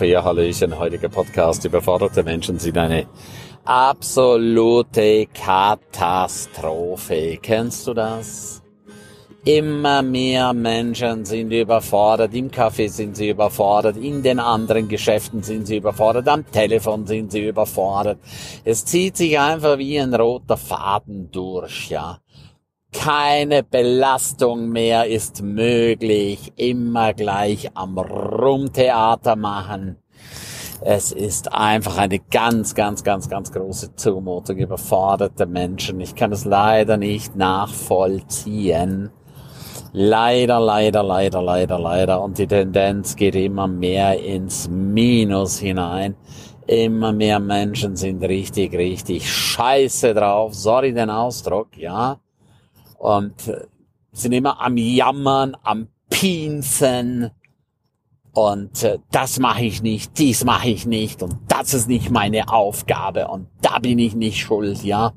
Ja, Hallöchen, heutiger Podcast. Überforderte Menschen sind eine absolute Katastrophe. Kennst du das? Immer mehr Menschen sind überfordert. Im Café sind sie überfordert. In den anderen Geschäften sind sie überfordert. Am Telefon sind sie überfordert. Es zieht sich einfach wie ein roter Faden durch, ja. Keine Belastung mehr ist möglich. Immer gleich am Rumtheater machen. Es ist einfach eine ganz, ganz, ganz, ganz große Zumutung überforderte Menschen. Ich kann es leider nicht nachvollziehen. Leider, leider, leider, leider, leider. Und die Tendenz geht immer mehr ins Minus hinein. Immer mehr Menschen sind richtig, richtig scheiße drauf. Sorry den Ausdruck, ja und äh, sind immer am Jammern, am Pinsen und äh, das mache ich nicht, dies mache ich nicht und das ist nicht meine Aufgabe und da bin ich nicht schuld, ja.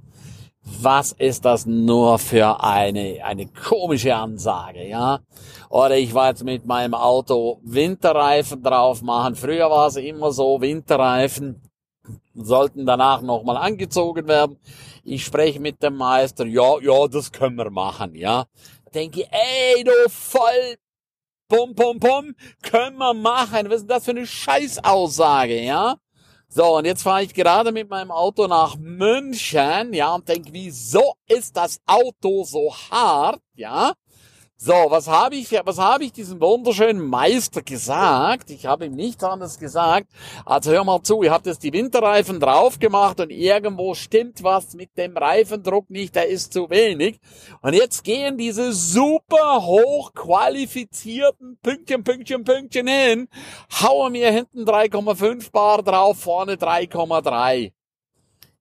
Was ist das nur für eine, eine komische Ansage, ja? Oder ich war jetzt mit meinem Auto Winterreifen drauf machen. Früher war es immer so, Winterreifen sollten danach nochmal angezogen werden. Ich spreche mit dem Meister, ja, ja, das können wir machen, ja. denke ich, ey, du voll, pum, pum, pum, können wir machen. Was ist das für eine Scheißaussage, ja? So, und jetzt fahre ich gerade mit meinem Auto nach München, ja, und denke, wieso ist das Auto so hart, ja? So, was habe ich, was habe ich diesem wunderschönen Meister gesagt? Ich habe ihm nichts anderes gesagt. Also hör mal zu, ihr habt jetzt die Winterreifen drauf gemacht und irgendwo stimmt was mit dem Reifendruck nicht, der ist zu wenig. Und jetzt gehen diese super hoch qualifizierten Pünktchen, Pünktchen, Pünktchen hin, hauen mir hinten 3,5 Bar drauf, vorne 3,3.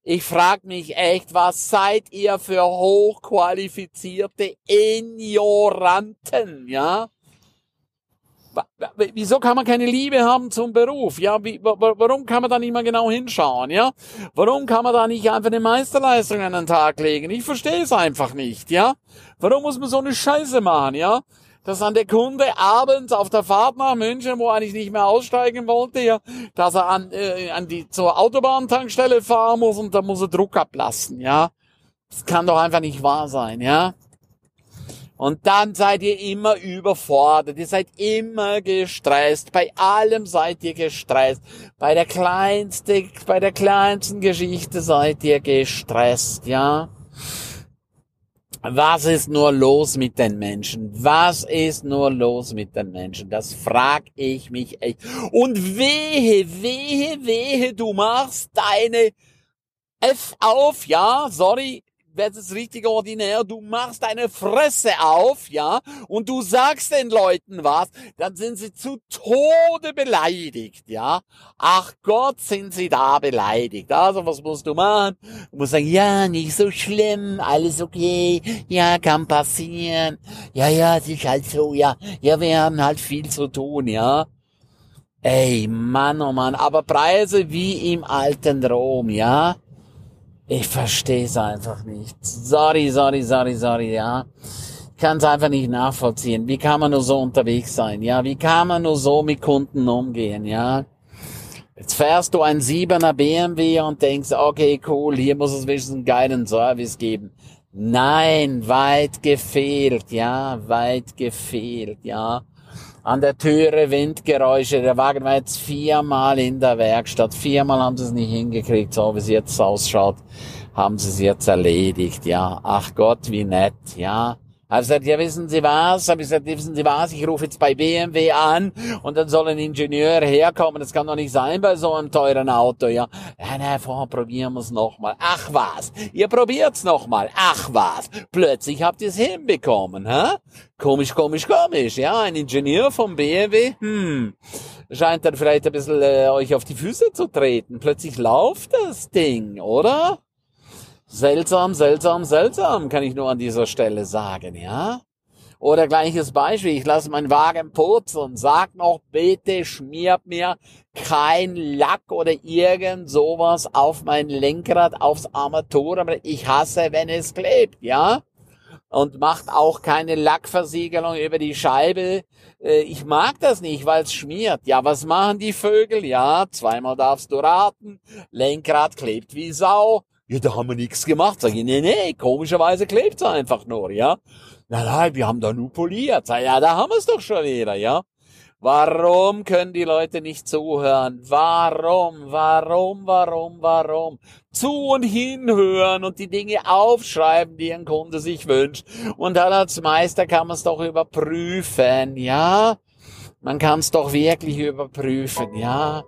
Ich frage mich echt, was seid ihr für hochqualifizierte Ignoranten, ja? Wieso kann man keine Liebe haben zum Beruf? Ja, wie, warum kann man da nicht mal genau hinschauen? Ja, warum kann man da nicht einfach eine Meisterleistung an den Tag legen? Ich verstehe es einfach nicht. Ja, warum muss man so eine Scheiße machen? Ja, dass dann der Kunde abends auf der Fahrt nach München, wo eigentlich nicht mehr aussteigen wollte, ja, dass er an, äh, an die zur Autobahntankstelle fahren muss und da muss er Druck ablassen, ja. Das kann doch einfach nicht wahr sein, ja. Und dann seid ihr immer überfordert, ihr seid immer gestresst, bei allem seid ihr gestresst, bei der kleinsten, bei der kleinsten Geschichte seid ihr gestresst, ja. Was ist nur los mit den Menschen? Was ist nur los mit den Menschen? Das frag ich mich echt. Und wehe, wehe, wehe, du machst deine F auf, ja, sorry, wird es richtig ordinär, du machst deine Fresse auf, ja, und du sagst den Leuten was, dann sind sie zu Tode beleidigt, ja. Ach Gott, sind sie da beleidigt. Also, was musst du machen? Du musst sagen, ja, nicht so schlimm, alles okay, ja, kann passieren. Ja, ja, es ist halt so, ja. Ja, wir haben halt viel zu tun, ja. Ey, Mann, oh Mann, aber Preise wie im alten Rom, ja. Ich verstehe es einfach nicht. Sorry, sorry, sorry, sorry, ja. Ich kann es einfach nicht nachvollziehen. Wie kann man nur so unterwegs sein, ja? Wie kann man nur so mit Kunden umgehen, ja? Jetzt fährst du ein 7er BMW und denkst, okay, cool, hier muss es wenigstens einen geilen Service geben. Nein, weit gefehlt, ja, weit gefehlt, ja. An der Türe Windgeräusche. Der Wagen war jetzt viermal in der Werkstatt. Viermal haben sie es nicht hingekriegt, so wie es jetzt ausschaut. Haben sie es jetzt erledigt, ja. Ach Gott, wie nett, ja. Hab gesagt, ja, wissen Sie was? Hab ich gesagt, wissen Sie was? Ich rufe jetzt bei BMW an und dann soll ein Ingenieur herkommen. Das kann doch nicht sein bei so einem teuren Auto, ja. Ja, na, vorher probieren wir es nochmal. Ach was? Ihr probiert's nochmal. Ach was? Plötzlich habt ihr es hinbekommen, hä? Komisch, komisch, komisch. Ja, ein Ingenieur vom BMW, hm, scheint dann vielleicht ein bisschen äh, euch auf die Füße zu treten. Plötzlich läuft das Ding, oder? Seltsam, seltsam, seltsam, kann ich nur an dieser Stelle sagen, ja? Oder gleiches Beispiel, ich lasse meinen Wagen putzen, sag noch, bitte schmiert mir kein Lack oder irgend sowas auf mein Lenkrad, aufs Armaturenbrett. Ich hasse, wenn es klebt, ja? und macht auch keine Lackversiegelung über die Scheibe. Äh, ich mag das nicht, weil es schmiert. Ja, was machen die Vögel? Ja, zweimal darfst du raten. Lenkrad klebt wie Sau. Ja, da haben wir nichts gemacht. Sag ich, nee, nee, komischerweise klebt's einfach nur, ja. Nein, nein, wir haben da nur poliert. Sag, ja, da haben wir's doch schon wieder, ja. Warum können die Leute nicht zuhören? Warum, warum, warum, warum? Zu und hinhören und die Dinge aufschreiben, die ein Kunde sich wünscht. Und dann als Meister kann man es doch überprüfen, ja? Man kann es doch wirklich überprüfen, ja?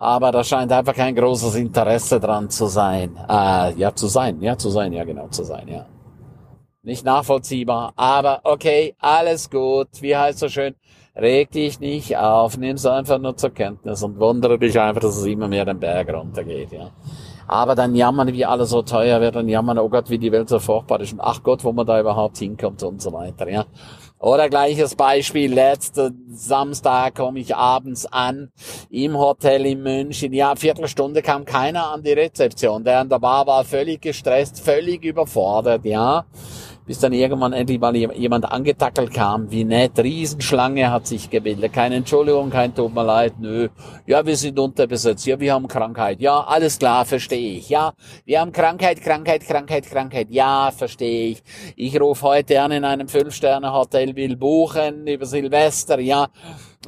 Aber da scheint einfach kein großes Interesse dran zu sein. Äh, ja, zu sein, ja, zu sein, ja, genau, zu sein, ja. Nicht nachvollziehbar, aber okay, alles gut. Wie heißt so schön? Reg dich nicht auf, nimm's einfach nur zur Kenntnis und wundere dich einfach, dass es immer mehr den Berg runtergeht, ja. Aber dann jammern, wie alles so teuer wird, dann jammern, oh Gott, wie die Welt so furchtbar ist und ach Gott, wo man da überhaupt hinkommt und so weiter, ja. Oder gleiches Beispiel, letzten Samstag komme ich abends an im Hotel in München. Ja, Viertelstunde kam keiner an die Rezeption. Der an der Bar war völlig gestresst, völlig überfordert, ja bis dann irgendwann endlich mal jemand angetackelt kam, wie nett, Riesenschlange hat sich gebildet, keine Entschuldigung, kein tut mir leid, nö, ja, wir sind unterbesetzt, ja, wir haben Krankheit, ja, alles klar, verstehe ich, ja, wir haben Krankheit, Krankheit, Krankheit, Krankheit, ja, verstehe ich, ich rufe heute an in einem Fünf-Sterne-Hotel, will buchen über Silvester, ja,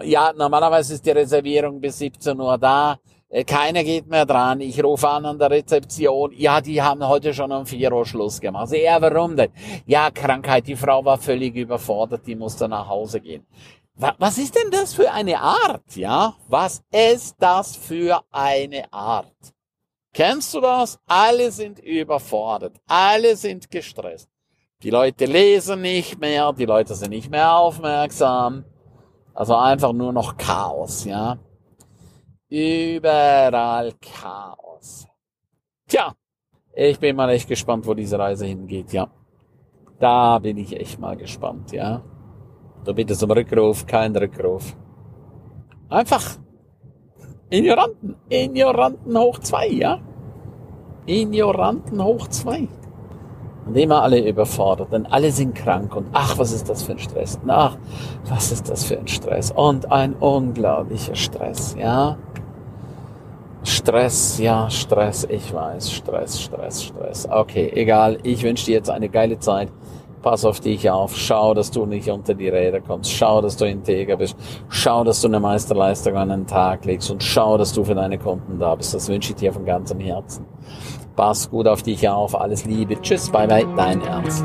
ja, normalerweise ist die Reservierung bis 17 Uhr da, keiner geht mehr dran. Ich rufe an an der Rezeption. Ja, die haben heute schon um 4 Uhr Schluss gemacht. Also, ja, warum denn? Ja, Krankheit. Die Frau war völlig überfordert. Die musste nach Hause gehen. Was ist denn das für eine Art? Ja, was ist das für eine Art? Kennst du das? Alle sind überfordert. Alle sind gestresst. Die Leute lesen nicht mehr. Die Leute sind nicht mehr aufmerksam. Also einfach nur noch Chaos, ja. Überall Chaos. Tja, ich bin mal echt gespannt, wo diese Reise hingeht, ja. Da bin ich echt mal gespannt, ja. Du bittest um Rückruf, kein Rückruf. Einfach Ignoranten, Ignoranten hoch zwei, ja. Ignoranten hoch zwei. Und immer alle überfordert, denn alle sind krank und ach, was ist das für ein Stress? Ach, was ist das für ein Stress? Und ein unglaublicher Stress, ja. Stress, ja, Stress, ich weiß, Stress, Stress, Stress. Okay, egal, ich wünsche dir jetzt eine geile Zeit. Pass auf dich auf, schau, dass du nicht unter die Räder kommst, schau, dass du integer bist, schau, dass du eine Meisterleistung an den Tag legst und schau, dass du für deine Kunden da bist. Das wünsche ich dir von ganzem Herzen. Pass gut auf dich auf, alles Liebe, tschüss, bye bye, dein Ernst.